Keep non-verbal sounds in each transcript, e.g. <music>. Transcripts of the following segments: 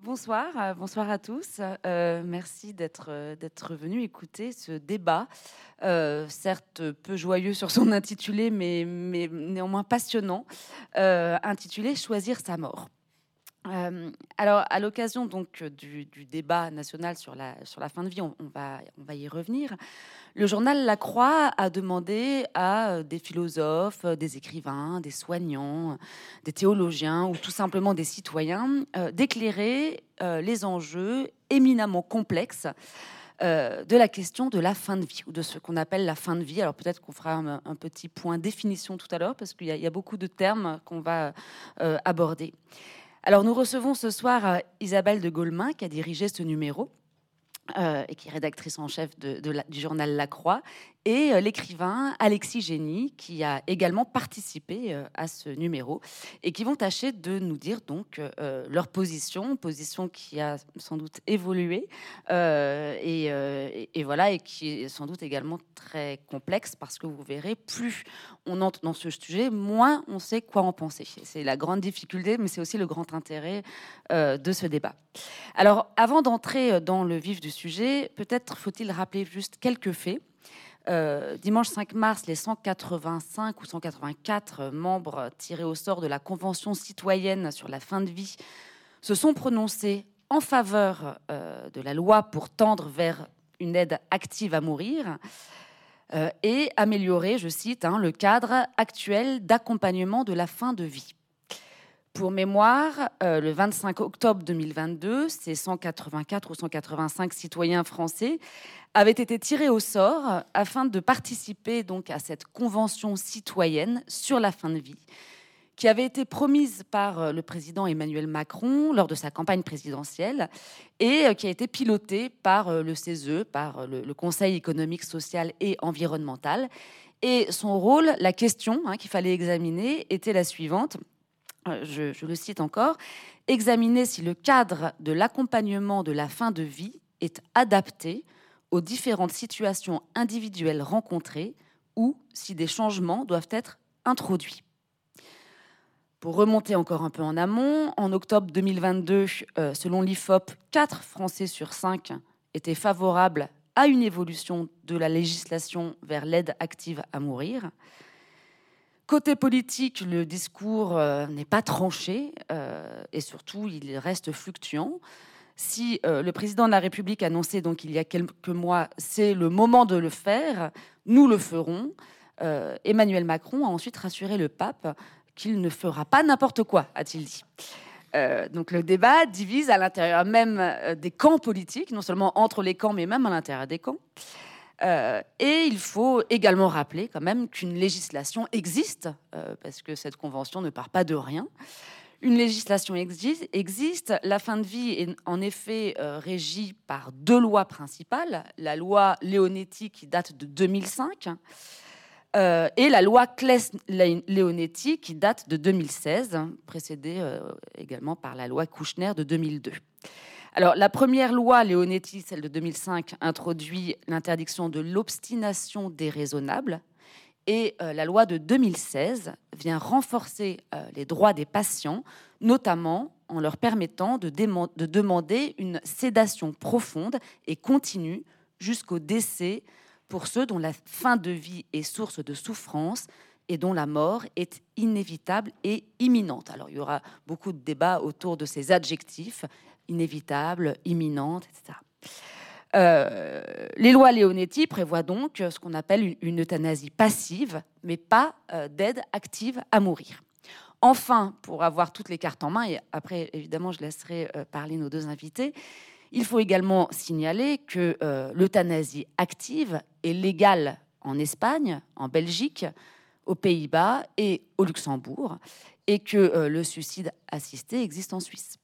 Bonsoir, euh, bonsoir à tous. Euh, merci d'être euh, venu écouter ce débat, certes peu joyeux sur son <laughs> intitulé, mais néanmoins passionnant, intitulé Choisir sa mort. Alors, à l'occasion donc du, débat national sur la, sur la fin de vie, on, va, on va y revenir. Le journal La Croix a demandé à euh, des philosophes, euh, des écrivains, des soignants, des théologiens ou tout simplement des citoyens euh, d'éclairer les enjeux éminemment complexes de la question de la fin de vie ou de ce qu'on appelle la fin de vie. Alors peut-être qu'on fera un, petit point définition tout à l'heure parce qu'il y, a beaucoup de termes qu'on va aborder. Alors nous recevons ce soir Isabelle de Gaulmin qui a dirigé ce numéro. et qui est rédactrice en chef du journal La Croix, et euh, l'écrivain Alexis Génie, qui a également participé euh, à ce numéro, et qui vont tâcher de nous dire donc euh, leur position, position qui a sans doute évolué, et, voilà, et qui est sans doute également très complexe, parce que vous verrez, plus on entre dans ce sujet, moins on sait quoi en penser. C'est la grande difficulté, mais c'est aussi le grand intérêt de ce débat. Alors, avant d'entrer dans le vif du sujet, peut-être faut-il rappeler juste quelques faits. Euh, dimanche 5 mars, les 185 ou 184 membres tirés au sort de la Convention citoyenne sur la fin de vie se sont prononcés en faveur euh, de la loi pour tendre vers une aide active à mourir euh, et améliorer, je cite, hein, le cadre actuel d'accompagnement de la fin de vie. Pour mémoire, le 25 octobre 2022, ces 184 ou 185 citoyens français avaient été tirés au sort afin de participer donc à cette convention citoyenne sur la fin de vie qui avait été promise par euh, le président Emmanuel Macron lors de sa campagne présidentielle et euh, qui a été pilotée par euh, le CESE, par le Conseil économique, social et environnemental. Et son rôle, la question hein, qu'il fallait examiner était la suivante. Je, je le cite encore, examiner si le cadre de l'accompagnement de la fin de vie est adapté aux différentes situations individuelles rencontrées ou si des changements doivent être introduits. Pour remonter encore un peu en amont, en octobre 2022, euh, selon l'IFOP, 4 Français sur 5 étaient favorables à une évolution de la législation vers l'aide active à mourir. Côté politique, le discours euh, n'est pas tranché euh, et surtout il reste fluctuant si euh, le président de la République annonçait donc il y a quelques mois, c'est le moment de le faire, nous le ferons. Euh, Emmanuel Macron a ensuite rassuré le pape qu'il ne fera pas n'importe quoi, a-t-il dit. Euh, donc le débat divise à l'intérieur même des camps politiques, non seulement entre les camps, mais même à l'intérieur des camps. et il faut également rappeler quand même qu'une législation existe, parce que cette convention ne part pas de rien. Une législation existe. La fin de vie est en effet euh, régie par deux lois principales. La loi Leonetti qui date de 2005 euh, et la loi Claes-Leonetti qui date de 2016, précédée euh, également par la loi Kouchner de 2002. Alors, la première loi Leonetti, celle de 2005, introduit l'interdiction de l'obstination déraisonnable et euh, la loi de 2016 vient renforcer euh, les droits des patients, notamment en leur permettant de, de demander une sédation profonde et continue jusqu'au décès pour ceux dont la fin de vie est source de souffrance et dont la mort est inévitable et imminente. Alors il y aura beaucoup de débats autour de ces adjectifs, inévitable, imminente, etc. Euh, les lois Leonetti prévoient donc ce qu'on appelle une, euthanasie passive, mais pas euh, d'aide active à mourir. Enfin, pour avoir toutes les cartes en main, et après évidemment je laisserai euh, parler nos deux invités, il faut également signaler que l'euthanasie active est légale en Espagne, en Belgique, aux Pays-Bas et au Luxembourg, et que le suicide assisté existe en Suisse.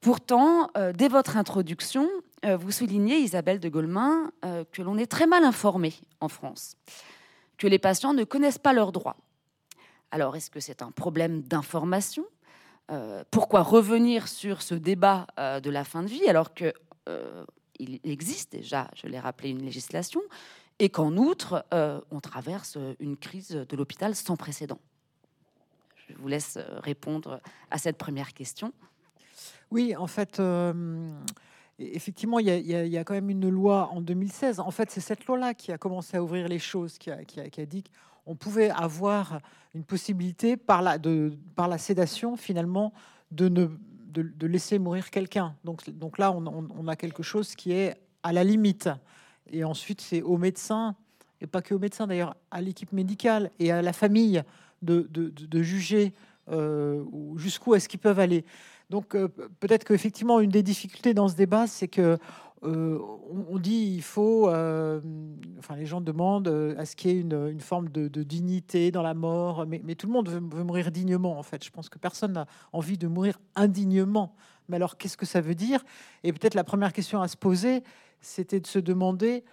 Pourtant, dès votre introduction, euh, vous soulignez, Isabelle de Golemin, euh, que l'on est très mal informé en France, que les patients ne connaissent pas leurs droits. Alors, est-ce que c'est un problème d'information? Euh, Pourquoi revenir sur ce débat de la fin de vie alors qu'il il existe déjà, je l'ai rappelé, une législation et qu'en outre, on traverse une crise de l'hôpital sans précédent? Je vous laisse répondre à cette première question. Oui, en fait, effectivement, il y, a, quand même une loi en 2016. En fait, c'est cette loi-là qui a commencé à ouvrir les choses, qui a, dit qu'on pouvait avoir une possibilité par la, sédation, finalement, de, laisser mourir quelqu'un. Donc, là, on, a quelque chose qui est à la limite. Et ensuite, c'est aux médecins, et pas que aux médecins d'ailleurs, à l'équipe médicale et à la famille de, de, juger euh, jusqu'où est-ce qu'ils peuvent aller. Donc euh, peut-être qu'effectivement, une des difficultés dans ce débat, c'est que euh, on, dit il faut, euh, enfin les gens demandent à ce qu'il y ait une, forme de, dignité dans la mort, mais, tout le monde veut, mourir dignement en fait. Je pense que personne n'a envie de mourir indignement. Mais alors qu'est-ce que ça veut dire? Et peut-être la première question à se poser, c'était de se demander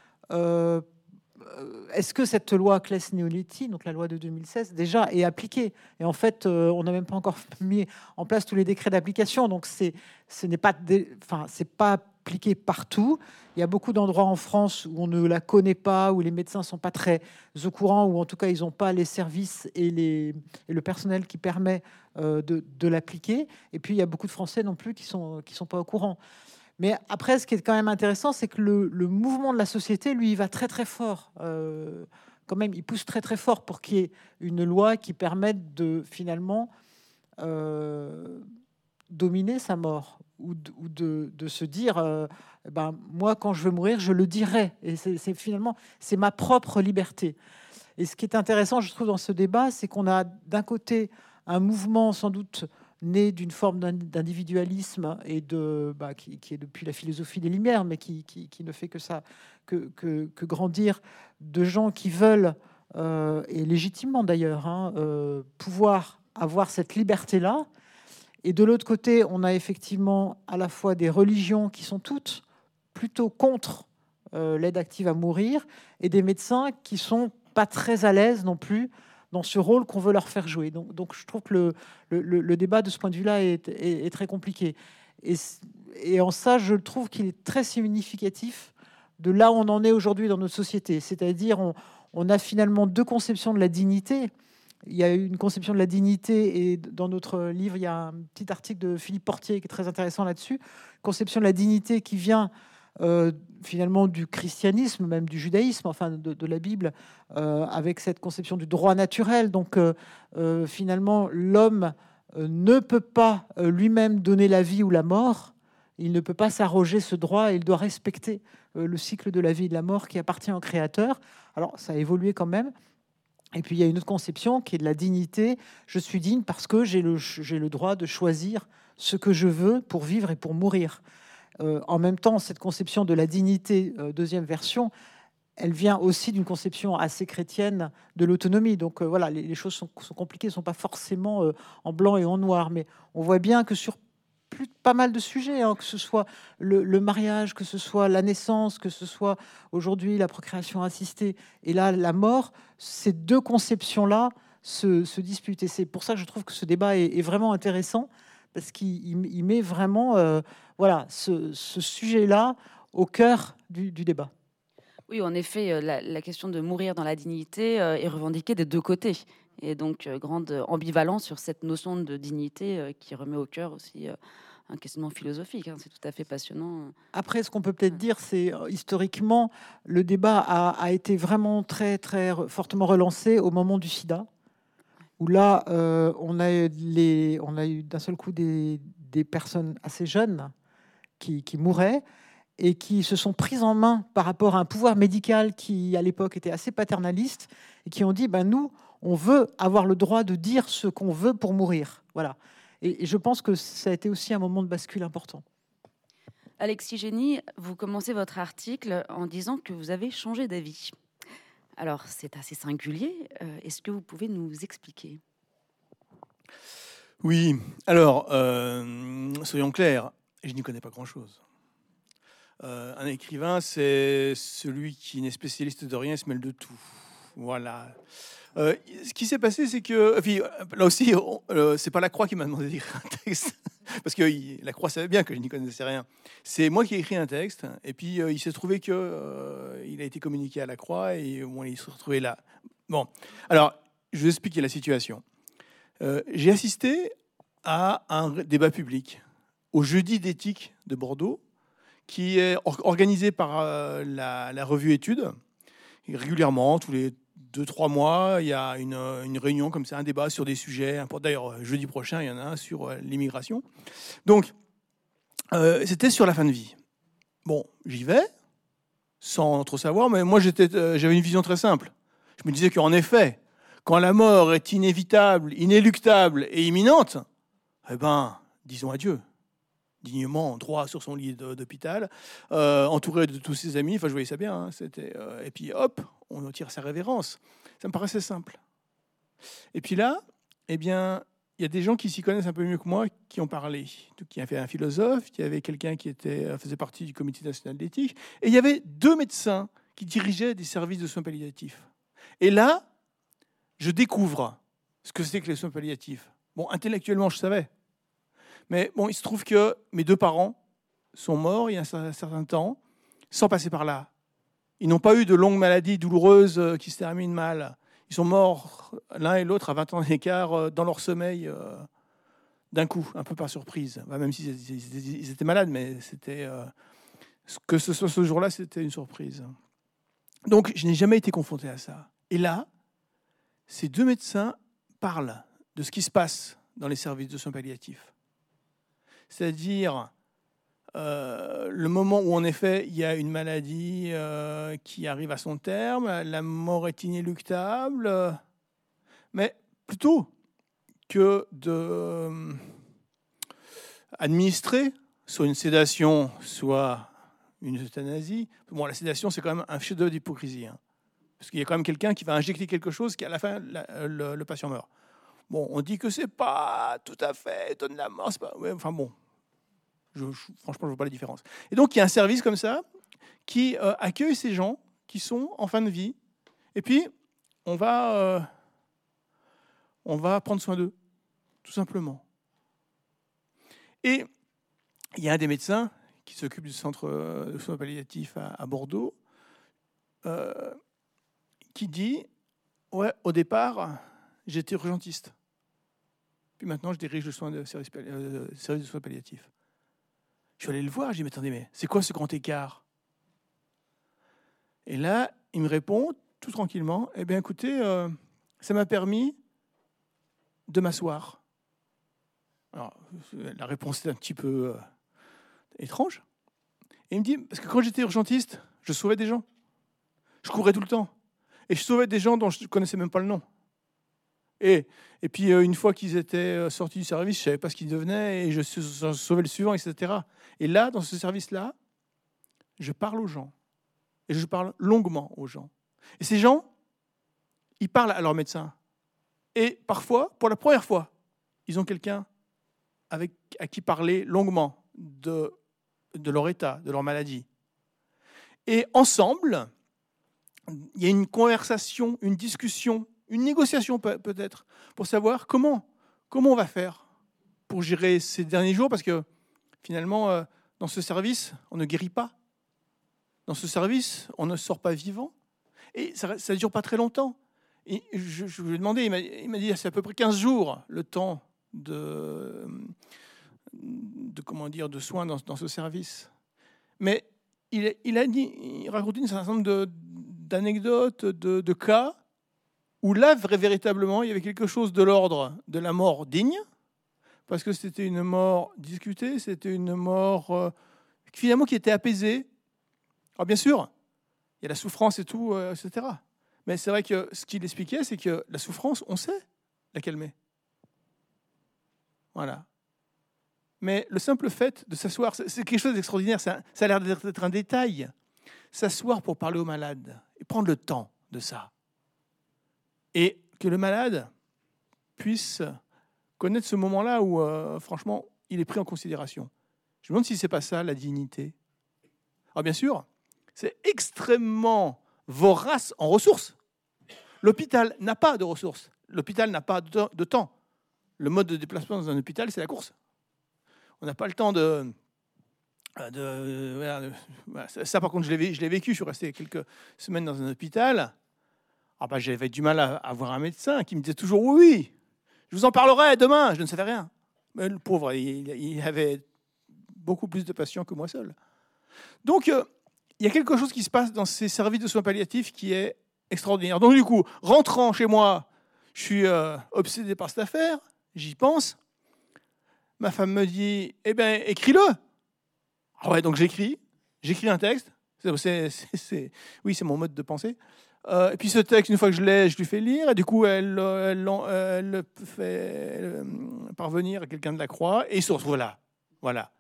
est-ce que cette loi claes neoliti donc la loi de 2016, déjà est appliquée? Et en fait, euh, on n'a même pas encore <laughs> mis en place tous les décrets d'application, donc c'est ce n'est pas, enfin c'est pas appliqué partout. Il y a beaucoup d'endroits en France où on ne la connaît pas, où les médecins sont pas très au courant, ou en tout cas ils n'ont pas les services et, les, et le personnel qui permet euh, de, de l'appliquer. Et puis il y a beaucoup de Français non plus qui sont qui sont pas au courant. Mais après, ce qui est quand même intéressant, c'est que le, mouvement de la société, lui, il va très très fort. Euh, quand même, il pousse très très fort pour qu'il y ait une loi qui permette de finalement euh, dominer sa mort ou de, se dire, euh, ben moi, quand je veux mourir, je le dirai. Et c'est finalement c'est ma propre liberté. Et ce qui est intéressant, je trouve, dans ce débat, c'est qu'on a d'un côté un mouvement sans doute né d'une forme d'individualisme et de bah, qui, est depuis la philosophie des Lumières, mais qui, ne fait que ça, que, que, grandir de gens qui veulent euh, et légitimement d'ailleurs hein, euh, pouvoir avoir cette liberté-là. Et de l'autre côté, on a effectivement à la fois des religions qui sont toutes plutôt contre euh, l'aide active à mourir et des médecins qui sont pas très à l'aise non plus dans ce rôle qu'on veut leur faire jouer. Donc, donc je trouve que le, le, débat de ce point de vue-là est, est, très compliqué. Et, et, en ça, je trouve qu'il est très significatif de là où on en est aujourd'hui dans notre société. C'est-à-dire, on, on, a finalement deux conceptions de la dignité. Il y a une conception de la dignité, et dans notre livre, il y a un petit article de Philippe Portier qui est très intéressant là-dessus. Conception de la dignité qui vient euh, finalement du christianisme, même du judaïsme, enfin de, la Bible, euh, avec cette conception du droit naturel. Donc euh, finalement, l'homme ne peut pas lui-même donner la vie ou la mort. Il ne peut pas s'arroger ce droit. Il doit respecter le cycle de la vie et de la mort qui appartient au Créateur. Alors ça a évolué quand même. Et puis il y a une autre conception qui est de la dignité. Je suis digne parce que j'ai le droit de choisir ce que je veux pour vivre et pour mourir. Euh, en même temps, cette conception de la dignité, euh, deuxième version, elle vient aussi d'une conception assez chrétienne de l'autonomie. Donc euh, voilà, les, choses sont, compliquées, ne sont pas forcément en blanc et en noir, mais on voit bien que sur pas mal de sujets, hein, que ce soit le, mariage, que ce soit la naissance, que ce soit aujourd'hui la procréation assistée, et là la mort, ces deux conceptions-là se, disputent. Et c'est pour ça que je trouve que ce débat est vraiment intéressant parce qu'il met vraiment euh, voilà, ce, sujet-là au cœur du, débat. Oui, en effet, euh, la, question de mourir dans la dignité euh, est revendiquée des deux côtés. Et donc, grande ambivalence sur cette notion de dignité qui remet au cœur aussi un questionnement philosophique. Hein. c'est tout à fait passionnant. Après, ce qu'on peut peut-être dire, c'est historiquement, le débat a, a, été vraiment très, très fortement relancé au moment du sida où là, euh, on, a eu d'un seul coup des, personnes assez jeunes qui, qui, mouraient et qui se sont prises en main par rapport à un pouvoir médical qui, à l'époque, était assez paternaliste et qui ont dit, ben, nous, on veut avoir le droit de dire ce qu'on veut pour mourir. Voilà. Et, et, je pense que ça a été aussi un moment de bascule important. Alexis Génie, vous commencez votre article en disant que vous avez changé d'avis. Alors, c'est assez singulier. Euh, est-ce que vous pouvez nous expliquer? Oui. Alors, euh, soyons clairs, je n'y connais pas grand-chose. Euh, un écrivain, c'est celui qui n'est spécialiste de rien, se mêle de tout. Voilà. Ce qui s'est passé, c'est que, là aussi, c'est pas la Croix qui m'a demandé <laughs> d'écrire un texte. parce que la Croix savait bien que je n'y connaissais rien. C'est moi qui ai écrit un texte, et puis euh, il s'est trouvé que euh, il a été communiqué à la Croix, et bon, il se retrouvait là. Bon, alors, je vais expliquer la situation. Euh, j'ai assisté à un débat public au jeudi d'éthique de Bordeaux, qui est organisé par euh, la, revue Études. régulièrement, tous les deux, trois mois, il y a une, réunion comme ça, un débat sur des sujets. D'ailleurs, jeudi prochain, il y en a un sur euh, l'immigration. Donc, euh, c'était sur la fin de vie. Bon, j'y vais, sans trop savoir, mais moi, j'avais une vision très simple. Je me disais qu'en effet, quand la mort est inévitable, inéluctable et imminente, eh ben, disons adieu dignement droit sur son lit d'hôpital, euh, entouré de tous ses amis. Enfin, je voyais ça bien. Hein, euh, et puis, hop, on tire sa révérence. Ça me paraissait simple. Et puis là, eh bien, il y a des gens qui s'y connaissent un peu mieux que moi qui ont parlé. Qui avait un philosophe, qui avait quelqu'un qui était, euh, faisait partie du Comité national d'éthique, et il y avait deux médecins qui dirigeaient des services de soins palliatifs. Et là, je découvre ce que c'est que les soins palliatifs. Bon, intellectuellement, je savais. Mais bon, il se trouve que mes deux parents sont morts il y a un certain temps, sans passer par là. Ils n'ont pas eu de longues maladies douloureuses euh, qui se terminent mal. Ils sont morts l'un et l'autre à 20 ans d'écart euh, dans leur sommeil euh, d'un coup, un peu par surprise. Même s'ils étaient malades, mais c'était que ce soit ce jour-là, c'était une surprise. Donc, je n'ai jamais été confronté à ça. Et là, ces deux médecins parlent de ce qui se passe dans les services de soins palliatifs c'est-à-dire euh, le moment où en effet il y a une maladie euh, qui arrive à son terme, la mort est inéluctable, mais plutôt que de euh, administrer soit une sédation, soit une euthanasie. Bon, la sédation, c'est quand même un chef-d'œuvre d'hypocrisie. Hein, parce qu'il y a quand même quelqu'un qui va injecter quelque chose qui, à la fin, le, patient meurt. Bon, on dit que c'est pas tout à fait donne la mort. Pas, enfin bon, je, franchement, je ne vois pas la différence. Et donc, il y a un service comme ça qui euh, accueille ces gens qui sont en fin de vie. Et puis, on va, euh, on va prendre soin d'eux, tout simplement. Et il y a un des médecins qui s'occupe du centre de soins palliatifs à, Bordeaux, euh, qui dit Ouais, au départ, j'étais urgentiste. Puis maintenant, je dirige le soin de service de soins palliatifs. Je suis allé le voir, je lui ai dit, mais attendez, mais c'est quoi ce grand écart? Et là, il me répond, tout tranquillement, eh bien écoutez, euh, ça m'a permis de m'asseoir. Alors, la réponse est un petit peu euh, étrange. Et il me dit, parce que quand j'étais urgentiste, je sauvais des gens. Je courais tout le temps. Et je sauvais des gens dont je ne connaissais même pas le nom. Et, puis, euh, une fois qu'ils étaient euh, sortis du service, je ne savais pas ce qu'ils devenaient et je sauvais le suivant, etc. Et là, dans ce service-là, je parle aux gens. Et je parle longuement aux gens. Et ces gens, ils parlent à leur médecin. Et parfois, pour la première fois, ils ont quelqu'un avec, à qui parler longuement de leur état, de leur maladie. Et ensemble, il y a une conversation, une discussion une négociation peut-être, pour savoir comment, comment on va faire pour gérer ces derniers jours, parce que finalement, euh, dans ce service, on ne guérit pas. Dans ce service, on ne sort pas vivant. Et ça ne dure pas très longtemps. Et je, je lui ai demandé, il m'a dit, c'est à peu près 15 jours le temps de, de, comment dire, de soins dans, dans ce service. Mais il, il, a dit, il racontait un certain nombre d'anecdotes, de, de, cas où là, véritablement, il y avait quelque chose de l'ordre de la mort digne, parce que c'était une mort discutée, c'était une mort euh, finalement qui était apaisée. Alors bien sûr, il y a la souffrance et tout, euh, etc. Mais c'est vrai que ce qu'il expliquait, c'est que la souffrance, on sait la calmer. Voilà. Mais le simple fait de s'asseoir, c'est quelque chose d'extraordinaire, ça, ça a l'air d'être un détail. S'asseoir pour parler aux malades et prendre le temps de ça et que le malade puisse connaître ce moment-là où, euh, franchement, il est pris en considération. Je me demande si c'est pas ça la dignité. Alors bien sûr, c'est extrêmement vorace en ressources. L'hôpital n'a pas de ressources. L'hôpital n'a pas de temps. Le mode de déplacement dans un hôpital, c'est la course. On n'a pas le temps de, de, ça, par contre, je l'ai vécu. Je suis resté quelques semaines dans un hôpital. Ah bah, j'avais du mal à avoir un médecin qui me disait toujours oui, je vous en parlerai demain, je ne savais rien. Mais le pauvre, il, avait beaucoup plus de patients que moi seul. Donc, euh, il y a quelque chose qui se passe dans ces services de soins palliatifs qui est extraordinaire. Donc, du coup, rentrant chez moi, je suis euh, obsédé par cette affaire, j'y pense. Ma femme me dit Eh bien, écris-le. Ah ouais, donc j'écris, j'écris un texte. C'est, oui, c'est mon mode de pensée. Euh, et puis ce texte, une fois que je l'ai, je lui fais lire, et du coup, elle, le fait euh, parvenir à quelqu'un de la croix, et il se retrouve là. Voilà.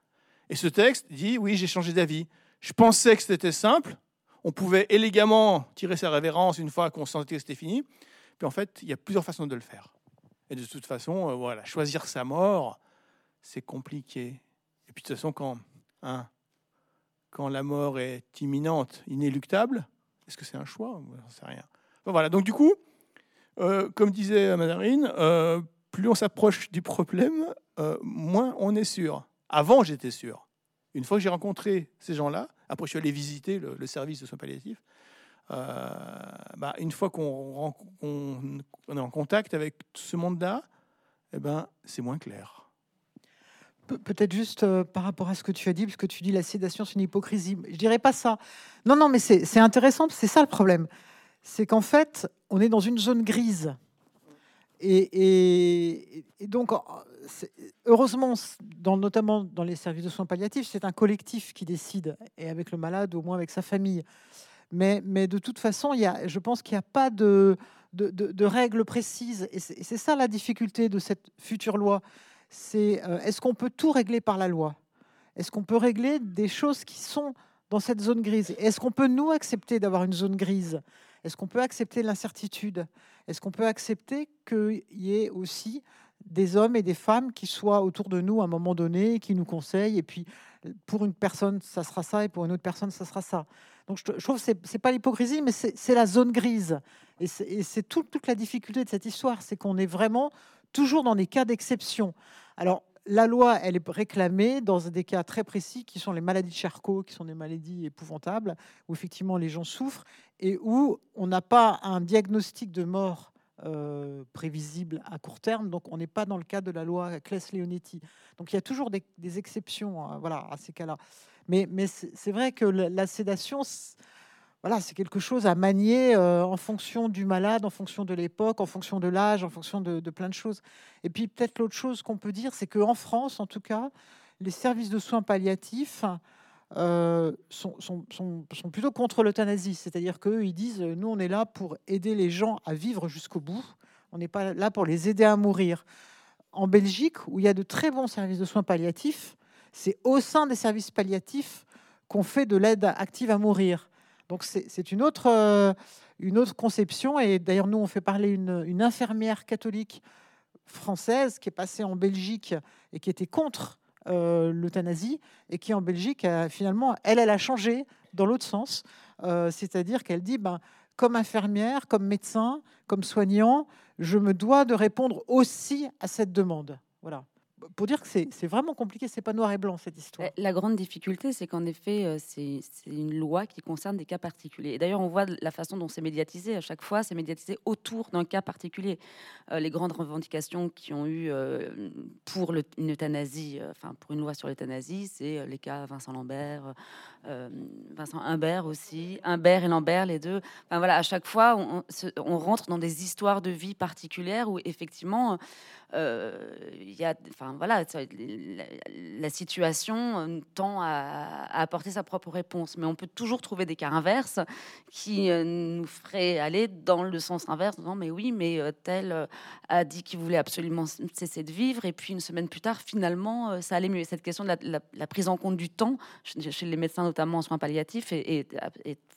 Et ce texte dit Oui, j'ai changé d'avis. Je pensais que c'était simple. On pouvait élégamment tirer sa révérence une fois qu'on sentait que c'était fini. Puis en fait, il y a plusieurs façons de le faire. Et de toute façon, euh, voilà, choisir sa mort, c'est compliqué. Et puis de toute façon, quand, hein, quand la mort est imminente, inéluctable, est-ce que c'est un choix On ne sait rien. voilà, donc du coup, euh, comme disait Mandarine, euh, plus on s'approche du problème, euh, moins on est sûr. Avant, j'étais sûr. Une fois que j'ai rencontré ces gens-là, après je suis allé visiter le, service de soins palliatifs, bah, une fois qu'on est en contact avec ce monde-là, eh ben, c'est moins clair. Peut-être juste euh, par rapport à ce que tu as dit, parce que tu dis la sédation, c'est une hypocrisie. Je dirais pas ça. Non, non, mais c'est intéressant, c'est ça le problème. C'est qu'en fait, on est dans une zone grise. Et, donc, heureusement, notamment dans les services de soins palliatifs, c'est un collectif qui décide, et avec le malade, au moins avec sa famille. Mais, de toute façon, y a, je pense qu'il n'y a pas de règles précises. Et c'est ça la difficulté de cette future loi c'est euh, est-ce qu'on peut tout régler par la loi? Est-ce qu'on peut régler des choses qui sont dans cette zone grise? Est-ce qu'on peut nous accepter d'avoir une zone grise? Est-ce qu'on peut accepter l'incertitude? Est-ce qu'on peut accepter qu'il y ait aussi des hommes et des femmes qui soient autour de nous à un moment donné, qui nous conseillent, et puis pour une personne, ça sera ça, et pour une autre personne, ça sera ça? Donc je, trouve que ce n'est pas l'hypocrisie, mais c'est la zone grise. Et c'est toute la difficulté de cette histoire, c'est qu'on est vraiment toujours dans des cas d'exception. Alors, la loi, elle est réclamée dans des cas très précis qui sont les maladies de Charcot, qui sont des maladies épouvantables, où effectivement les gens souffrent et où on n'a pas un diagnostic de mort euh, prévisible à court terme. Donc, on n'est pas dans le cas de la loi Claes-Leonetti. Donc, il y a toujours des, exceptions hein, voilà, à ces cas-là. Mais, mais c'est vrai que la sédation, voilà, c'est quelque chose à manier euh, en fonction du malade, en fonction de l'époque, en fonction de l'âge, en fonction de, plein de choses. Et puis peut-être l'autre chose qu'on peut dire, c'est qu'en France, en tout cas, les services de soins palliatifs euh, sont, plutôt contre l'euthanasie. C'est-à-dire qu'eux, ils disent, nous, on est là pour aider les gens à vivre jusqu'au bout. On n'est pas là pour les aider à mourir. En Belgique, où il y a de très bons services de soins palliatifs, c'est au sein des services palliatifs qu'on fait de l'aide active à mourir. Donc c'est une autre, euh, une autre conception. Et d'ailleurs, nous, on fait parler une, infirmière catholique française qui est passée en Belgique et qui était contre euh, l'euthanasie et qui en Belgique, finalement, elle, elle a changé dans l'autre sens. Euh, c'est-à-dire qu'elle dit, ben, comme infirmière, comme médecin, comme soignant, je me dois de répondre aussi à cette demande. Voilà pour dire que c'est vraiment compliqué, c'est pas noir et blanc cette histoire. La grande difficulté, c'est qu'en effet, euh, c'est une loi qui concerne des cas particuliers. Et d'ailleurs, on voit la façon dont c'est médiatisé. À chaque fois, c'est médiatisé autour d'un cas particulier. Euh, les grandes revendications qui ont eu euh, pour une euthanasie, enfin pour une loi sur l'euthanasie, c'est les cas Vincent Lambert, Vincent Humbert aussi, Humbert et Lambert, les deux. Enfin voilà, à chaque fois, on, rentre dans des histoires de vie particulières où effectivement il y a, enfin voilà, la, situation euh, tend à, apporter sa propre réponse, mais on peut toujours trouver des cas inverses qui euh, nous feraient aller dans le sens inverse, non mais oui, mais tel a dit qu'il voulait absolument cesser de vivre, et puis une semaine plus tard, finalement, ça allait mieux. cette question de la, prise en compte du temps chez les médecins, notamment en soins palliatifs, est,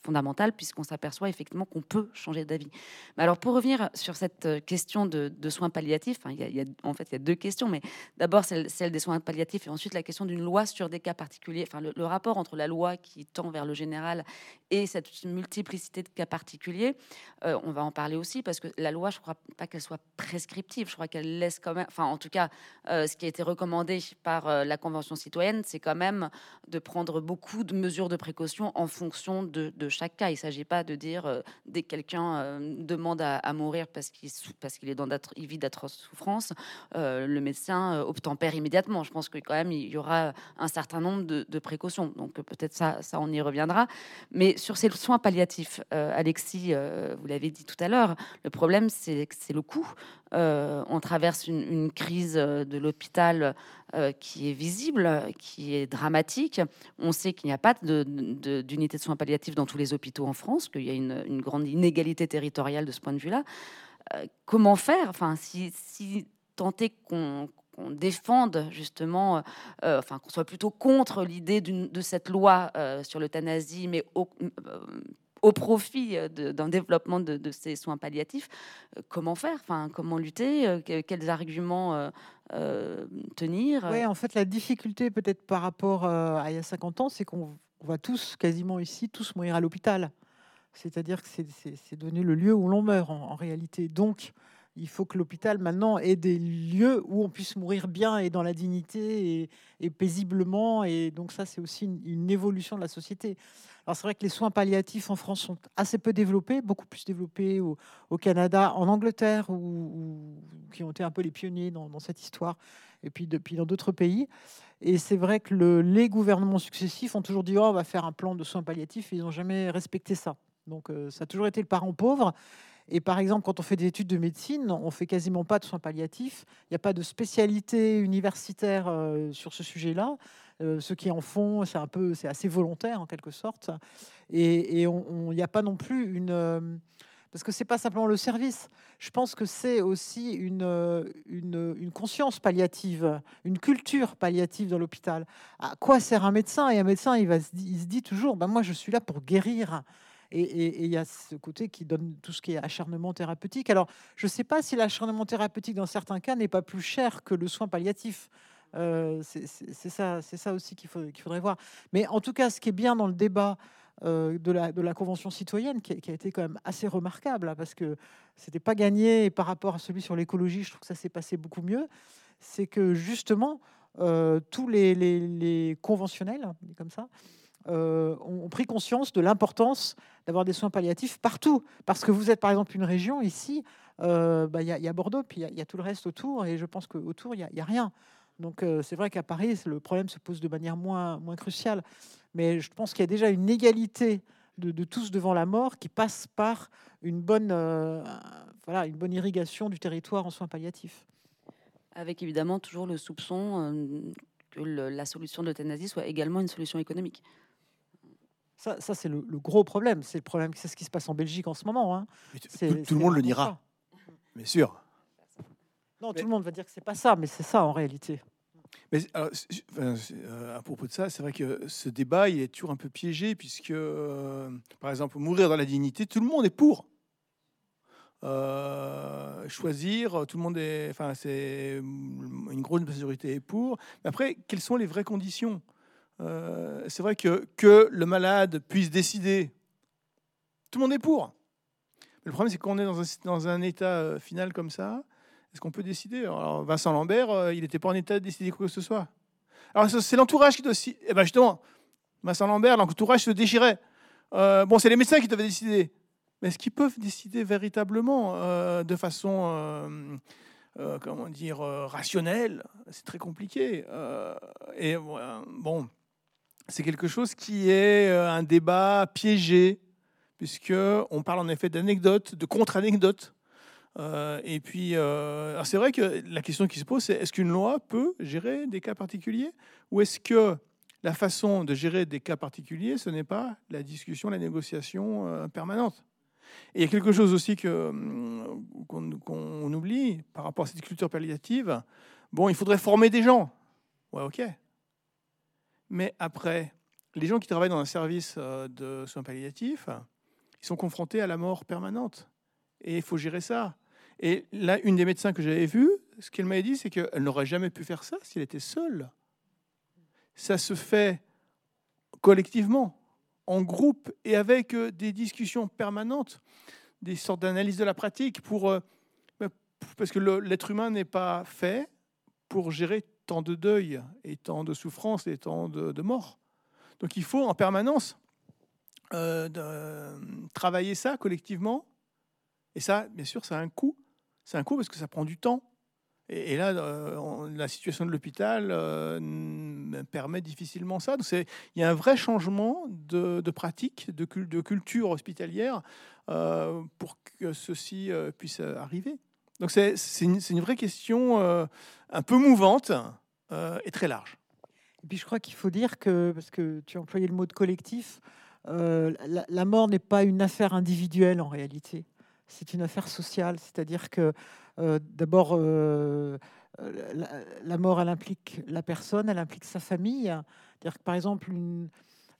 fondamentale puisqu'on s'aperçoit effectivement qu'on peut changer d'avis. Mais alors pour revenir sur cette question de, soins palliatifs, il y, a en fait, il y a deux questions, mais d'abord celle, des soins palliatifs et ensuite la question d'une loi sur des cas particuliers. Enfin, le, rapport entre la loi qui tend vers le général et cette multiplicité de cas particuliers, euh, on va en parler aussi parce que la loi, je ne crois pas qu'elle soit prescriptive. Je crois qu'elle laisse quand même, enfin, en tout cas, euh, ce qui a été recommandé par euh, la Convention citoyenne, c'est quand même de prendre beaucoup de mesures de précaution en fonction de, chaque cas. Il ne s'agit pas de dire dès que quelqu'un demande à, mourir parce qu'il vit d'atroces souffrances, le médecin obtempère immédiatement. Je pense que quand même il y aura un certain nombre de, précautions. Donc peut-être ça, ça on y reviendra. Mais sur ces soins palliatifs, Alexis, vous l'avez dit tout à l'heure, le problème c'est le coût. on traverse une, crise de l'hôpital euh, qui est visible, qui est dramatique. On sait qu'il n'y a pas d'unité de, soins palliatifs dans tous les hôpitaux en France, qu'il y a une, grande inégalité territoriale de ce point de vue-là. Euh, comment faire? Enfin, si tenter qu'on défende justement, euh, enfin qu'on soit plutôt contre l'idée de cette loi sur l'euthanasie, mais au, profit euh, d'un développement de, ces soins palliatifs, euh, comment faire? Enfin, Comment lutter? Euh, Quels arguments tenir? Oui, en fait, la difficulté peut-être par rapport à il y a 50 ans, c'est qu'on va tous, quasiment ici, tous mourir à l'hôpital. C'est-à-dire que c'est devenu le lieu où l'on meurt en, réalité. Donc, il faut que l'hôpital maintenant ait des lieux où on puisse mourir bien et dans la dignité et, paisiblement. Et donc ça, c'est aussi une, évolution de la société. Alors c'est vrai que les soins palliatifs en France sont assez peu développés, beaucoup plus développés au, Canada, en Angleterre, où, qui ont été un peu les pionniers dans, cette histoire, et puis dans d'autres pays. Et c'est vrai que le, les gouvernements successifs ont toujours dit oh, on va faire un plan de soins palliatifs, et ils n'ont jamais respecté ça. Donc euh, ça a toujours été le parent pauvre. Et par exemple, quand on fait des études de médecine, on fait quasiment pas de soins palliatifs. Il n'y a pas de spécialité universitaire euh, sur ce sujet-là. Euh, ceux qui en font, c'est un peu, c'est assez volontaire en quelque sorte. Et il n'y a pas non plus une euh, parce que c'est pas simplement le service. Je pense que c'est aussi une, une, conscience palliative, une culture palliative dans l'hôpital. À quoi sert un médecin? Et un médecin, il, va il se dit toujours, ben moi, je suis là pour guérir. Et il y a ce côté qui donne tout ce qui est acharnement thérapeutique. Alors, je ne sais pas si l'acharnement thérapeutique, dans certains cas, n'est pas plus cher que le soin palliatif. Euh, c'est ça, aussi qu'il faudrait voir. Mais en tout cas, ce qui est bien dans le débat euh, de, la, Convention citoyenne, qui, a été quand même assez remarquable, hein, parce que c'était pas gagné par rapport à celui sur l'écologie, je trouve que ça s'est passé beaucoup mieux, c'est que justement, euh, tous les, les, conventionnels, comme ça, ont pris conscience de l'importance d'avoir des soins palliatifs partout. Parce que vous êtes par exemple une région ici, bah, il y, a Bordeaux, puis il y, a tout le reste autour, et je pense qu'autour, il n'y a, rien. Donc euh, c'est vrai qu'à Paris, le problème se pose de manière moins, moins cruciale. Mais je pense qu'il y a déjà une égalité de, tous devant la mort qui passe par une bonne, euh, voilà, une bonne irrigation du territoire en soins palliatifs. Avec évidemment toujours le soupçon euh, que la solution de l'euthanasie soit également une solution économique. Ça, ça c'est le, gros problème. C'est le problème, c'est ce qui se passe en Belgique en ce moment. Hein. Tout, le monde le dira, bien sûr. Non, tout le monde va dire que c'est pas ça, mais c'est ça en réalité. Mais euh, à propos de ça, c'est vrai que ce débat il est toujours un peu piégé puisque, euh, par exemple, mourir dans la dignité, tout le monde est pour. Euh, choisir, tout le monde est, enfin, c'est une grosse majorité est pour. Mais après, quelles sont les vraies conditions? C'est vrai que que le malade puisse décider, tout le monde est pour. Mais le problème, c'est qu'on est dans un, dans un état final comme ça est-ce qu'on peut décider? Alors, Vincent Lambert, euh, il n'était pas en état de décider quoi que ce soit. Alors, c'est l'entourage qui doit. Eh bien, justement, Vincent Lambert, l'entourage se déchirait. Euh, bon, c'est les médecins qui devaient décider. Mais est-ce qu'ils peuvent décider véritablement euh, de façon, comment dire, rationnelle? C'est très compliqué. et bon, c'est quelque chose qui est un débat piégé, puisque on parle en effet d'anecdotes, de contre-anecdotes. Euh, et puis, euh, c'est vrai que la question qui se pose, c'est est-ce qu'une loi peut gérer des cas particuliers Ou est-ce que la façon de gérer des cas particuliers, ce n'est pas la discussion, la négociation euh, permanente? Et il y a quelque chose aussi qu'on oublie par rapport à cette culture palliative. Bon, il faudrait former des gens. Ouais, ok. Mais après, les gens qui travaillent dans un service de soins palliatifs, ils sont confrontés à la mort permanente. Et il faut gérer ça. Et là, une des médecins que j'avais vu, ce qu'elle m'avait dit, c'est qu'elle n'aurait jamais pu faire ça s'il était seul. Ça se fait collectivement, en groupe et avec euh, des discussions permanentes, des sortes d'analyses de la pratique pour, euh, bah, parce que l'être humain n'est pas fait pour gérer tant de deuil et tant de souffrance et tant de, mort. Donc il faut en permanence euh, travailler ça collectivement. Et ça, bien sûr, ça a un coût. C'est un coût parce que ça prend du temps. Et, là, la situation de l'hôpital permet difficilement ça. il y a un vrai changement de, pratique, de, de, culture hospitalière pour que ceci puisse arriver. Donc c'est une, une, vraie question un peu mouvante et très large. Et puis je crois qu'il faut dire que, parce que tu as employé le mot de collectif, euh, la, mort n'est pas une affaire individuelle en réalité. C'est une affaire sociale. C'est-à-dire que euh, d'abord, euh, la, mort, elle implique la personne, elle implique sa famille. C'est-à-dire que par exemple, une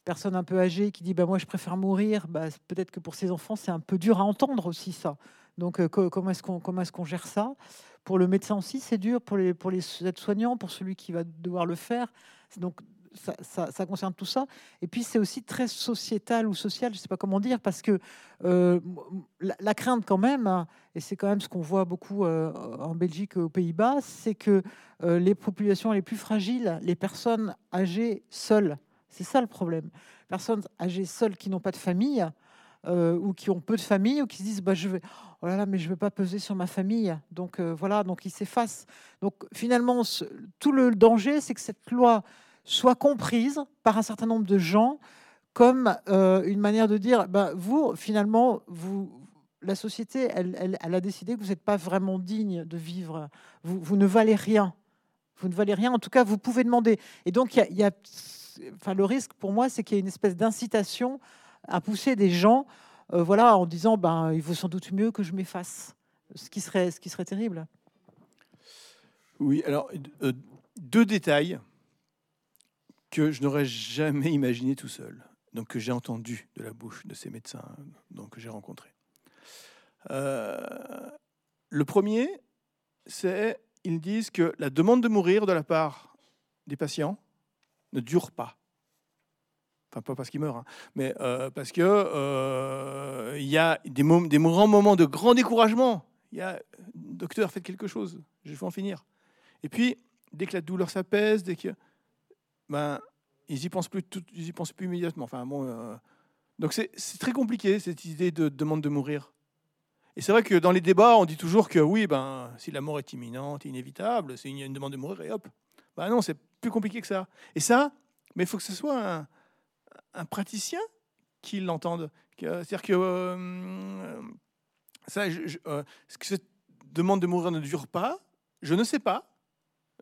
personne un peu âgée qui dit bah, Moi, je préfère mourir, bah, peut-être que pour ses enfants, c'est un peu dur à entendre aussi ça. Donc, comment est-ce qu'on est gère ça? Pour le médecin aussi, c'est dur. Pour les, pour les aides-soignants, pour celui qui va devoir le faire. Donc, ça, concerne tout ça. Et puis, c'est aussi très sociétal ou social, je ne sais pas comment dire, parce que euh, la, crainte, quand même, hein, et c'est quand même ce qu'on voit beaucoup euh, en Belgique, aux Pays-Bas, c'est que euh, les populations les plus fragiles, les personnes âgées seules, c'est ça le problème. Personnes âgées seules qui n'ont pas de famille. ou qui ont peu de famille, ou qui se disent bah, je vais, oh là là, mais je ne veux pas peser sur ma famille. Donc voilà, donc ils s'effacent. Donc finalement, tout le danger, c'est que cette loi soit comprise par un certain nombre de gens comme euh, une manière de dire, ben, vous, finalement, vous, la société, elle, a décidé que vous n'êtes pas vraiment digne de vivre, vous, ne valez rien. Vous ne valez rien, en tout cas, vous pouvez demander. Et donc, il y a, enfin, le risque pour moi, c'est qu'il y ait une espèce d'incitation à pousser des gens euh, voilà, en disant, ben, il vaut sans doute mieux que je m'efface, ce qui serait, ce qui serait terrible. Oui, alors, euh, deux détails que je n'aurais jamais imaginé tout seul, donc que j'ai entendu de la bouche de ces médecins donc, que j'ai rencontrés. Euh, le premier, c'est ils disent que la demande de mourir de la part des patients ne dure pas. Pas parce qu'ils meurent, hein, mais euh, parce que euh, il y a des, des grands moments de grand découragement. Il y a, docteur, faites quelque chose, je vais en finir. Et puis, dès que la douleur s'apaise, dès que ben, ils y pensent plus, ils y pensent plus immédiatement. Enfin, bon, euh, donc c'est très compliqué cette idée de demande de mourir. Et c'est vrai que dans les débats, on dit toujours que oui, ben, si la mort est imminente, inévitable, c'est une, une demande de mourir et hop. Ben non, c'est plus compliqué que ça. Et ça, mais il faut que ce soit un, praticien qui l'entende. C'est-à-dire que euh, euh, que cette demande de mourir ne dure pas, je ne sais pas.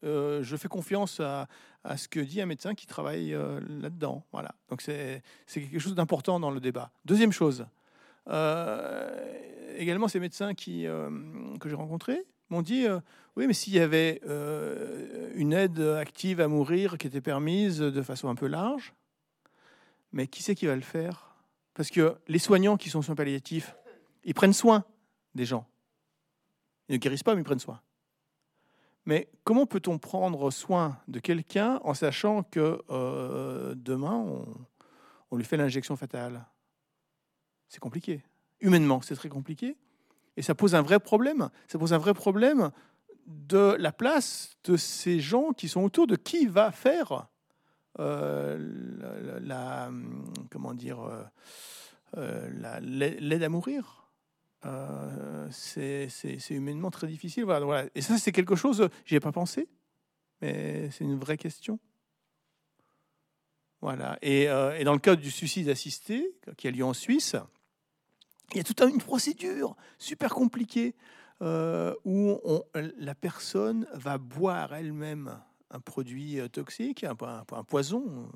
Euh, je fais confiance à, ce que dit un médecin qui travaille là-dedans. Donc c'est quelque chose d'important dans le débat. Deuxième chose, également ces médecins que j'ai rencontrés m'ont dit oui, mais s'il y avait une aide active à mourir qui était permise de façon un peu large, mais qui c'est qui va le faire? Parce que les soignants qui sont soins palliatifs, ils prennent soin des gens. Ils ne guérissent pas, mais ils prennent soin. Mais comment peut-on prendre soin de quelqu'un en sachant que euh, demain, on, lui fait l'injection fatale? C'est compliqué. Humainement, c'est très compliqué. Et ça pose un vrai problème. Ça pose un vrai problème de la place de ces gens qui sont autour de qui va faire euh, la, comment dire euh, l'aide à mourir. Euh, c'est humainement très difficile. Voilà, Et ça, c'est quelque chose, j'y ai pas pensé, mais c'est une vraie question. Voilà. Et, euh, et, dans le cas du suicide assisté, qui a lieu en Suisse, il y a toute une procédure super compliquée euh, où la personne va boire elle-même un produit toxique, un, poison.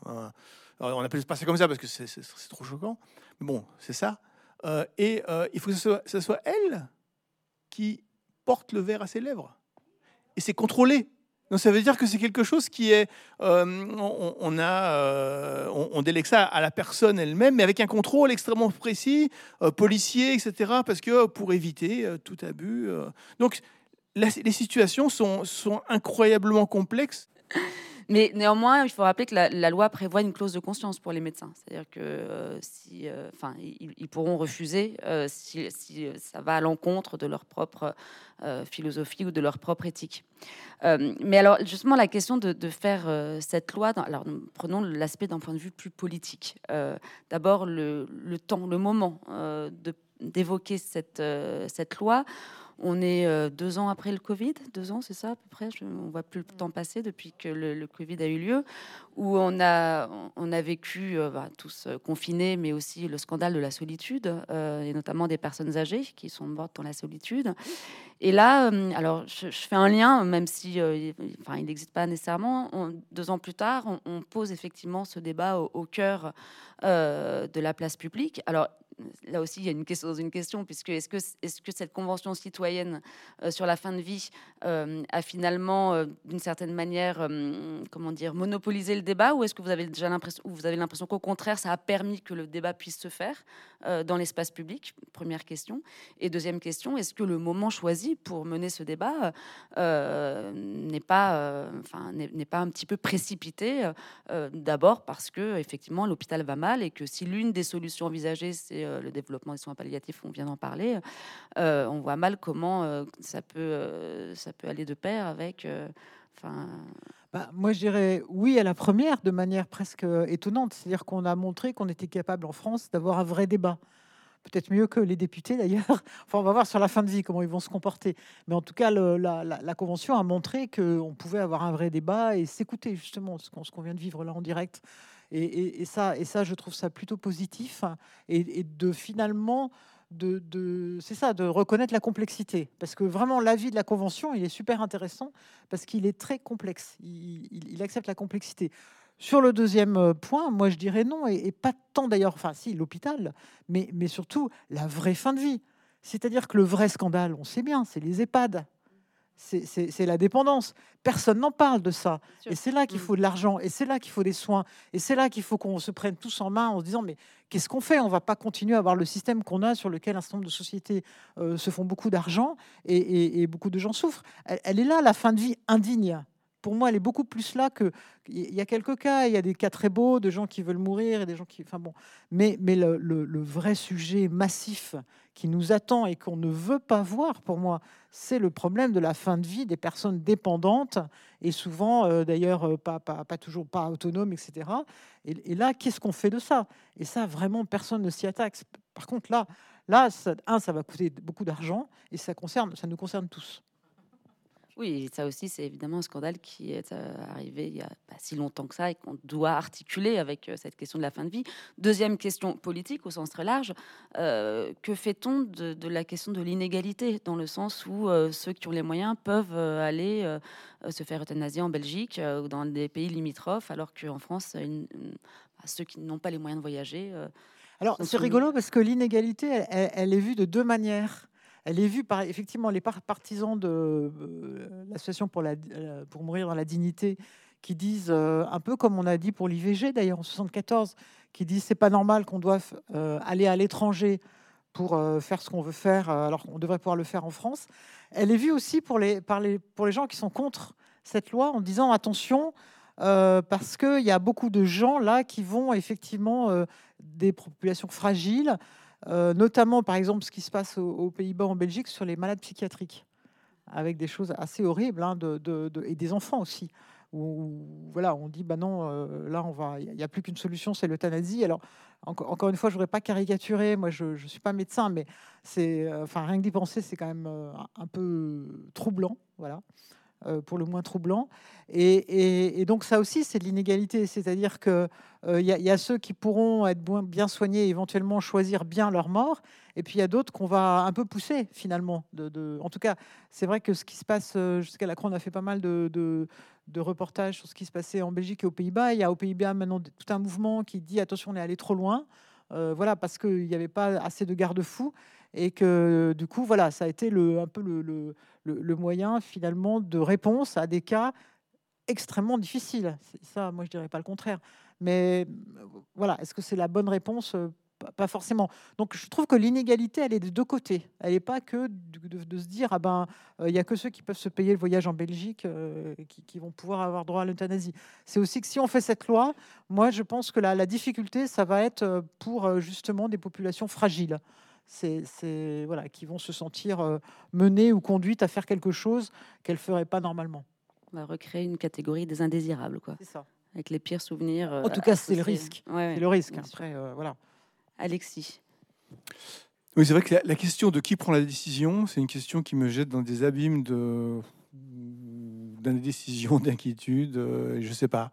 on appelle pas ça comme ça parce que c'est trop choquant. Mais bon, c'est ça. Euh, et euh, il faut que ce soit, elle qui porte le verre à ses lèvres. Et c'est contrôlé. Donc ça veut dire que c'est quelque chose qui est, euh, on, a, on, délègue ça à la personne elle-même, mais avec un contrôle extrêmement précis, policier, etc. Parce que pour éviter tout abus. donc les situations sont, incroyablement complexes. Mais néanmoins, il faut rappeler que la, loi prévoit une clause de conscience pour les médecins. C'est-à-dire que euh, si, euh, ils, pourront refuser euh, si, ça va à l'encontre de leur propre philosophie ou de leur propre éthique. mais alors, justement, la question de, faire cette loi, alors prenons l'aspect d'un point de vue plus politique. D'abord, le, temps, le moment d'évoquer cette loi On est euh, deux ans après le Covid, deux ans, c'est ça à peu près. Je, on voit plus le temps passer depuis que le, Covid a eu lieu, où on a, on a vécu euh, bah, tous euh, confinés, mais aussi le scandale de la solitude, et notamment des personnes âgées qui sont mortes dans la solitude. Et là, alors je, fais un lien, même si, il n'existe pas nécessairement. deux ans plus tard, on, pose effectivement ce débat au, au cœur de la place publique. Alors là aussi, il y a une question, puisque est-ce que, cette convention citoyenne euh, sur la fin de vie euh, a finalement, euh, d'une certaine manière, comment dire, monopolisé le débat, ou est-ce que vous avez déjà l'impression, vous avez l'impression qu'au contraire, ça a permis que le débat puisse se faire dans l'espace public? Première question. Et deuxième question, est-ce que le moment choisi pour mener ce débat n'est pas, enfin, n'est pas un petit peu précipité D'abord parce que effectivement, l'hôpital va mal et que si l'une des solutions envisagées, c'est le développement des soins palliatifs, on vient d'en parler, euh, on voit mal comment euh, ça, peut, ça peut aller de pair avec... Enfin, bah, moi, je dirais oui à la première, de manière presque étonnante. C'est-à-dire qu'on a montré qu'on était capable en France d'avoir un vrai débat. Peut-être mieux que les députés d'ailleurs. <laughs> Enfin, on va voir sur la fin de vie comment ils vont se comporter. Mais en tout cas, la, la, Convention a montré qu'on pouvait avoir un vrai débat et s'écouter, justement, ce qu'on vient de vivre là en direct. Et, ça, et ça, je trouve ça plutôt positif. Et, de finalement, de, c'est ça, de reconnaître la complexité. Parce que vraiment, l'avis de la Convention, il est super intéressant parce qu'il est très complexe. Il, accepte la complexité. Sur le deuxième euh, point, moi je dirais non, et, pas tant d'ailleurs, enfin si, l'hôpital, mais, mais surtout la vraie fin de vie. C'est-à-dire que le vrai scandale, on sait bien, c'est les EHPAD c'est la dépendance. Personne n'en parle de ça. Et c'est là qu'il mm. faut de l'argent, et c'est là qu'il faut des soins, et c'est là qu'il faut qu'on se prenne tous en main en se disant, mais qu'est-ce qu'on fait? On va pas continuer à avoir le système qu'on a sur lequel un certain nombre de sociétés euh, se font beaucoup d'argent et, beaucoup de gens souffrent. elle, est là, la fin de vie indigne pour moi, elle est beaucoup plus là que. Il y a quelques cas, il y a des cas très beaux de gens qui veulent mourir et des gens qui. Enfin bon, mais, le, vrai sujet massif qui nous attend et qu'on ne veut pas voir, pour moi, c'est le problème de la fin de vie des personnes dépendantes et souvent, euh, d'ailleurs, euh, pas, toujours pas autonomes, etc. Et, là, qu'est-ce qu'on fait de ça? Et ça, vraiment, personne ne s'y attaque. Par contre, là, là, ça, un, ça va coûter beaucoup d'argent et ça concerne, ça nous concerne tous. Oui, ça aussi, c'est évidemment un scandale qui est euh, arrivé il y a pas si longtemps que ça et qu'on doit articuler avec euh, cette question de la fin de vie. Deuxième question politique au sens très large, euh, que fait-on de, la question de l'inégalité dans le sens où ceux qui ont les moyens peuvent aller se faire euthanasier en Belgique ou dans des pays limitrophes, alors qu'en France, ceux qui n'ont pas les moyens de voyager. alors c'est rigolo parce que l'inégalité, elle est vue de deux manières elle est vue par effectivement les partisans de euh, l'association euh, pour mourir dans la dignité qui disent euh, un peu comme on a dit pour l'IVG d'ailleurs en 74 qui disent c'est pas normal qu'on doive aller à l'étranger pour faire ce qu'on veut faire alors qu'on devrait pouvoir le faire en France. Elle est vue aussi pour les, pour les gens qui sont contre cette loi en disant attention parce qu'il y a beaucoup de gens là qui vont effectivement des populations fragiles notamment par exemple ce qui se passe aux, Pays-Bas, en Belgique, sur les malades psychiatriques, avec des choses assez horribles, hein, et des enfants aussi. Où, voilà, on dit bah non, euh, là il n'y a plus qu'une solution, c'est l'euthanasie. Alors encore une fois, je voudrais pas caricaturer, moi je, ne suis pas médecin, mais euh, rien que d'y penser, c'est quand même un peu troublant, voilà. Euh, pour le moins troublant. Et, donc ça aussi, c'est de l'inégalité, c'est-à-dire qu'il euh, y, a ceux qui pourront être bien soignés, et éventuellement choisir bien leur mort, et puis il y a d'autres qu'on va un peu pousser finalement. En tout cas, c'est vrai que ce qui se passe euh, jusqu'à la croix, on a fait pas mal de, reportages sur ce qui se passait en Belgique et aux Pays-Bas. Il y a aux Pays-Bas maintenant tout un mouvement qui dit attention, on est allé trop loin. voilà, parce qu'il n'y avait pas assez de garde-fous et que du coup, voilà, ça a été un peu le, moyen finalement de réponse à des cas extrêmement difficiles. Ça, moi, je dirais pas le contraire. Mais voilà, est-ce que c'est la bonne réponse? Pas forcément. Donc je trouve que l'inégalité, elle est des deux côtés. Elle n'est pas que de, se dire, ah ben, euh, il y a que ceux qui peuvent se payer le voyage en Belgique euh, qui, vont pouvoir avoir droit à l'euthanasie. C'est aussi que si on fait cette loi, moi je pense que la, la difficulté, ça va être euh, pour justement des populations fragiles c'est voilà, qui vont se sentir euh, menées ou conduites à faire quelque chose qu'elles ne feraient pas normalement. On va recréer une catégorie des indésirables, quoi. C'est ça. Avec les pires souvenirs. en tout cas, c'est le risque. c'est le risque. Après, euh, voilà. Alexis. Oui, c'est vrai que la, question de qui prend la décision, c'est une question qui me jette dans des abîmes de d'indécision, <laughs> d'inquiétude, euh, je sais pas.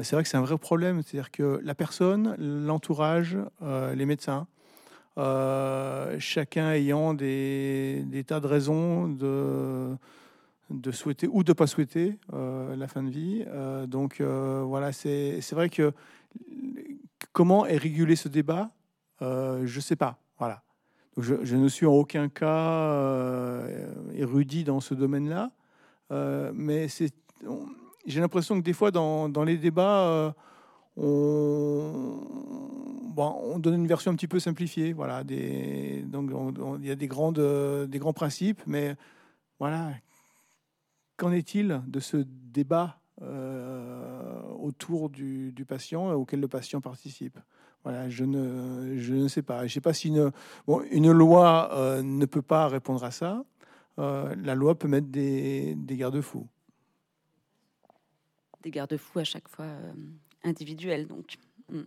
C'est vrai que c'est un vrai problème, c'est-à-dire que la personne, l'entourage, euh, les médecins, euh, chacun ayant des, tas de raisons de, souhaiter ou de pas souhaiter la fin de vie. donc voilà, c'est vrai que comment est régulé ce débat, je sais pas. Voilà. Je, ne suis en aucun cas euh, érudit dans ce domaine-là, euh, mais j'ai l'impression que des fois, dans, les débats, euh, on, on, donne une version un petit peu simplifiée. Voilà, donc il y a des, grandes, des grands principes, mais voilà, qu'en est-il de ce débat autour du, patient auquel le patient participe? Voilà, je ne, sais pas. Je sais pas si une, loi euh, ne peut pas répondre à ça. Euh, la loi peut mettre des, garde-fous. Des garde-fous à chaque fois euh, individuels, donc. Mm.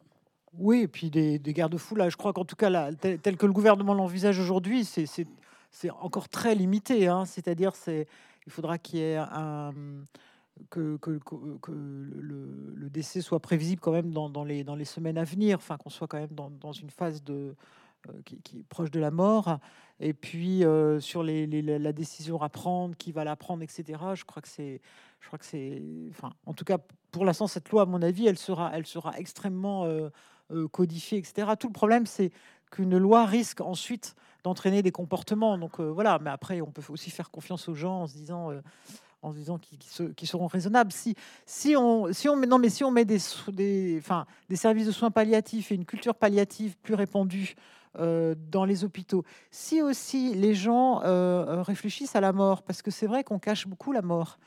Oui, et puis des, des garde-fous, là, je crois qu'en tout cas, là, tel, que le gouvernement l'envisage aujourd'hui, c'est encore très limité. Hein. C'est-à-dire, il faudra qu'il y ait que, le, décès soit prévisible quand même dans, les, semaines à venir, enfin qu'on soit quand même dans, une phase euh, qui, est proche de la mort. Et puis euh, sur la décision à prendre, qui va la prendre, etc. Je crois que c'est, je crois que c'est, enfin, en tout cas pour l'instant cette loi, à mon avis, elle sera, elle sera extrêmement euh, codifiée, etc. Tout le problème, c'est qu'une loi risque ensuite d'entraîner des comportements. Donc voilà, mais après, on peut aussi faire confiance aux gens en se disant, en disant qu'ils seront raisonnables. Si, si, on, si on met, non, mais si on met des, des, enfin, des services de soins palliatifs et une culture palliative plus répandue euh, dans les hôpitaux, si aussi les gens euh, réfléchissent à la mort, parce que c'est vrai qu'on cache beaucoup la mort.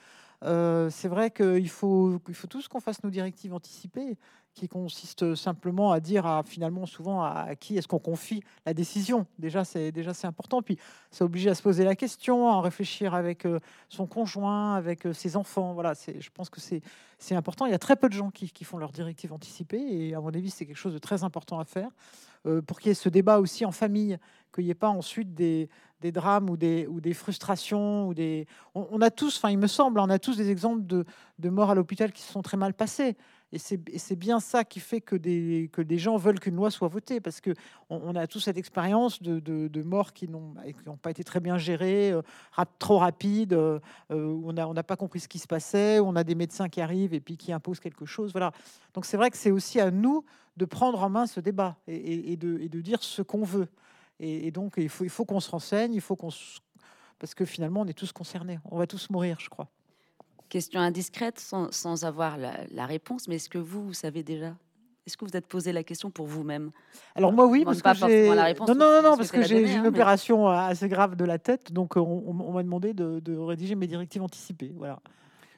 Euh, c'est vrai qu'il faut, il faut tous qu'on fasse nos directives anticipées qui consiste simplement à dire à, finalement souvent à, qui est-ce qu'on confie la décision. Déjà, c'est déjà c'est important. Puis, ça oblige à se poser la question, à en réfléchir avec euh, son conjoint, avec euh, ses enfants. Voilà, c'est, je pense que c'est c'est important. Il y a très peu de gens qui, qui font leurs directives anticipées, et à mon avis, c'est quelque chose de très important à faire pour qu'il y ait ce débat aussi en famille, qu'il n'y ait pas ensuite des, des drames ou des, frustrations ou des. On, a tous, enfin, il me semble, on a tous des exemples de, morts à l'hôpital qui se sont très mal passés. Et c'est bien ça qui fait que des, gens veulent qu'une loi soit votée, parce qu'on on a tous cette expérience de, morts qui n'ont pas été très bien gérées, euh, trop rapides, euh, où on n'a pas compris ce qui se passait, où on a des médecins qui arrivent et puis qui imposent quelque chose. Voilà. Donc c'est vrai que c'est aussi à nous de prendre en main ce débat et de, dire ce qu'on veut. Et, donc il faut, il faut qu'on se renseigne, il faut qu'on parce que finalement on est tous concernés, on va tous mourir, je crois. Question indiscrète sans, avoir la, réponse, mais est-ce que vous, vous savez déjà? Est-ce que vous êtes posé la question pour vous-même? Alors moi oui, parce que j'ai non non non, parce que j'ai une opération assez grave de la tête, donc euh, on, m'a demandé de, rédiger mes directives anticipées, voilà.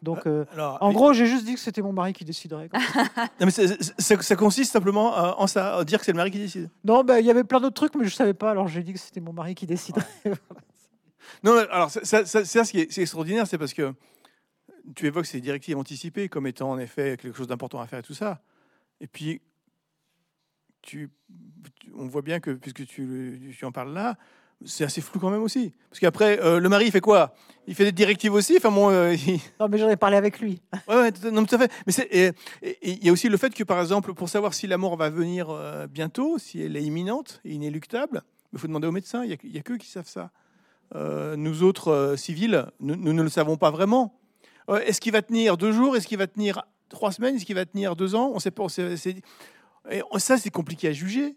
Donc, euh, en gros, j'ai juste dit que c'était mon mari qui déciderait. <laughs> non, mais ça, consiste simplement en ça, à dire que c'est le mari qui décide. Non, bah, il y avait plein d'autres trucs, mais je savais pas. Alors j'ai dit que c'était mon mari qui déciderait. <laughs> non, alors ça, ça, ce qui est extraordinaire, c'est parce que tu évoques ces directives anticipées comme étant en effet quelque chose d'important à faire et tout ça. Et puis, tu, on voit bien que, puisque tu, tu en parles là, c'est assez flou quand même aussi. Parce qu'après, euh, le mari, il fait quoi? Il fait des directives aussi? Enfin, bon, euh, <laughs> Non, mais j'en ai parlé avec lui. ouais, ouais, non, tout à fait. Mais il y a aussi le fait que, par exemple, pour savoir si la mort va venir euh, bientôt, si elle est imminente et inéluctable, il faut demander aux médecins. Il n'y a, a qu'eux qui savent ça. nous autres civils, nous, nous, ne le savons pas vraiment. Est-ce qu'il va tenir deux jours? Est-ce qu'il va tenir trois semaines? Est-ce qu'il va tenir deux ans? On sait pas. Et ça, c'est compliqué à juger.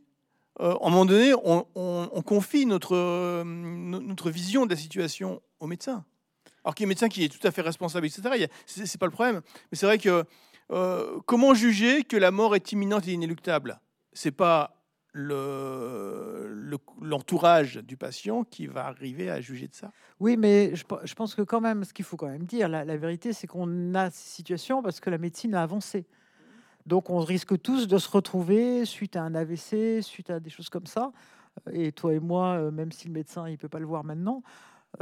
Euh, à un moment donné, on, confie notre, euh, notre vision de la situation au médecin. Alors qu'il y a un médecin qui est tout à fait responsable, etc. C'est pas le problème. Mais c'est vrai que comment juger que la mort est imminente et inéluctable? C'est pas l'entourage le, du patient qui va arriver à juger de ça? Oui, mais je, je pense que quand même, ce qu'il faut quand même dire, la, vérité, c'est qu'on a ces situations parce que la médecine a avancé. Donc on risque tous de se retrouver suite à un AVC, suite à des choses comme ça. Et toi et moi, euh, même si le médecin il peut pas le voir maintenant,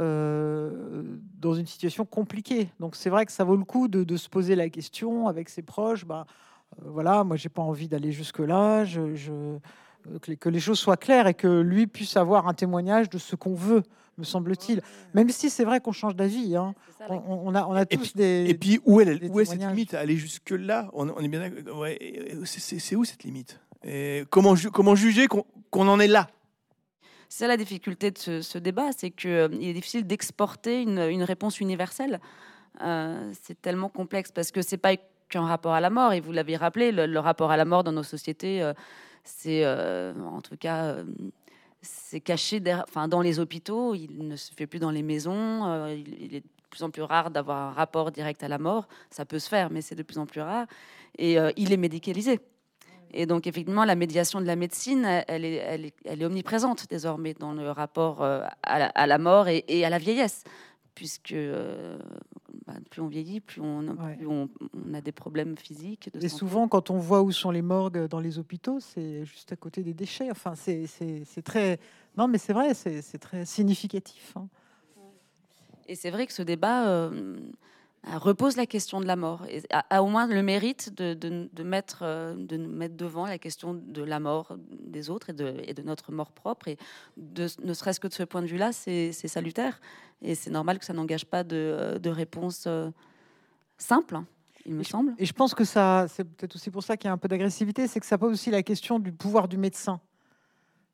euh, dans une situation compliquée. Donc c'est vrai que ça vaut le coup de, se poser la question avec ses proches. Bah, euh, voilà, moi j'ai pas envie d'aller jusque là. je que, les choses soient claires et que lui puisse avoir un témoignage de ce qu'on veut, me semble-t-il. Même si c'est vrai qu'on change d'avis. Hein. On, a, on a tous des. Et puis, où, est, où est cette limite? Aller jusque-là on, est bien ouais, C'est où cette limite? Et comment, comment juger qu'on en est là? C'est la difficulté de ce, débat, c'est qu'il euh, est difficile d'exporter une, une, réponse universelle. Euh, c'est tellement complexe parce que c'est pas qu'un rapport à la mort. Et vous l'avez rappelé, le, rapport à la mort dans nos sociétés, euh, c'est en tout cas c'est caché enfin, dans les hôpitaux. Il ne se fait plus dans les maisons. il, est de plus en plus rare d'avoir un rapport direct à la mort. Ça peut se faire, mais c'est de plus en plus rare. Et il est médicalisé. Et donc, effectivement, la médiation de la médecine, elle est, elle est, omniprésente désormais dans le rapport euh, à la, mort et, à la vieillesse, puisque euh, bah, plus on vieillit, plus on, on, a des problèmes physiques. et souvent, quand on voit où sont les morgues dans les hôpitaux, c'est juste à côté des déchets. Enfin, c'est très. Non, mais c'est vrai, c'est très significatif. Hein. Et c'est vrai que ce débat. Euh, repose la question de la mort et a, au moins le mérite de, de, mettre, euh, de mettre devant la question de la mort des autres et de, et de notre mort propre. Et de, ne serait-ce que de ce point de vue-là, c'est salutaire. Et c'est normal que ça n'engage pas de, de réponse euh, simple, hein, il me semble. Et je pense que ça, c'est peut-être aussi pour ça qu'il y a un peu d'agressivité, c'est que ça pose aussi la question du pouvoir du médecin.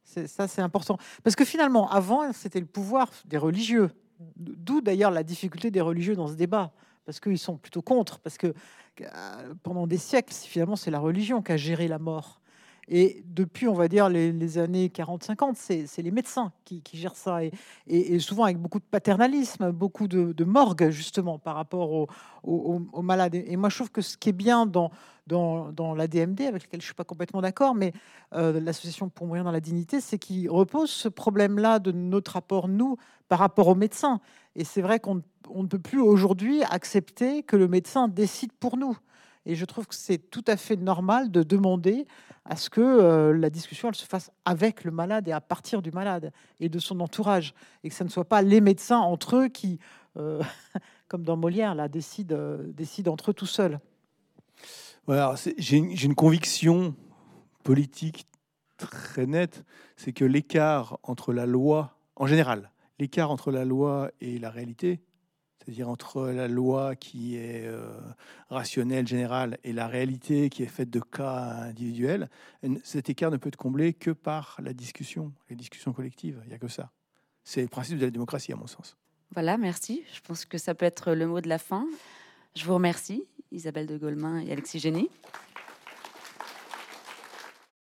Ça, c'est important. Parce que finalement, avant, c'était le pouvoir des religieux. D'où d'ailleurs la difficulté des religieux dans ce débat parce qu'ils sont plutôt contre, parce que euh, pendant des siècles, finalement, c'est la religion qui a géré la mort. Et depuis, on va dire, les, années 40-50, c'est les médecins qui, gèrent ça. Et, souvent avec beaucoup de paternalisme, beaucoup de, morgue, justement, par rapport aux, malades. Et moi, je trouve que ce qui est bien dans, dans, la DMD, avec laquelle je ne suis pas complètement d'accord, mais euh, l'association pour mourir dans la dignité, c'est qu'il repose ce problème-là de notre rapport, nous, par rapport aux médecins. Et c'est vrai qu'on ne peut plus aujourd'hui accepter que le médecin décide pour nous. Et je trouve que c'est tout à fait normal de demander à ce que euh, la discussion se fasse avec le malade et à partir du malade et de son entourage. Et que ce ne soit pas les médecins entre eux qui, euh, <laughs> comme dans Molière, euh, décident entre eux tout seuls. J'ai une conviction politique très nette, c'est que l'écart entre la loi, en général, l'écart entre la loi et la réalité, c'est-à-dire entre la loi qui est euh, rationnelle, générale, et la réalité qui est faite de cas individuels, cet écart ne peut être comblé que par la discussion, les discussions collectives. Il n'y a que ça. C'est le principe de la démocratie, à mon sens. Voilà, merci. Je pense que ça peut être le mot de la fin. Je vous remercie, Isabelle de Golemin et Alexis Génie.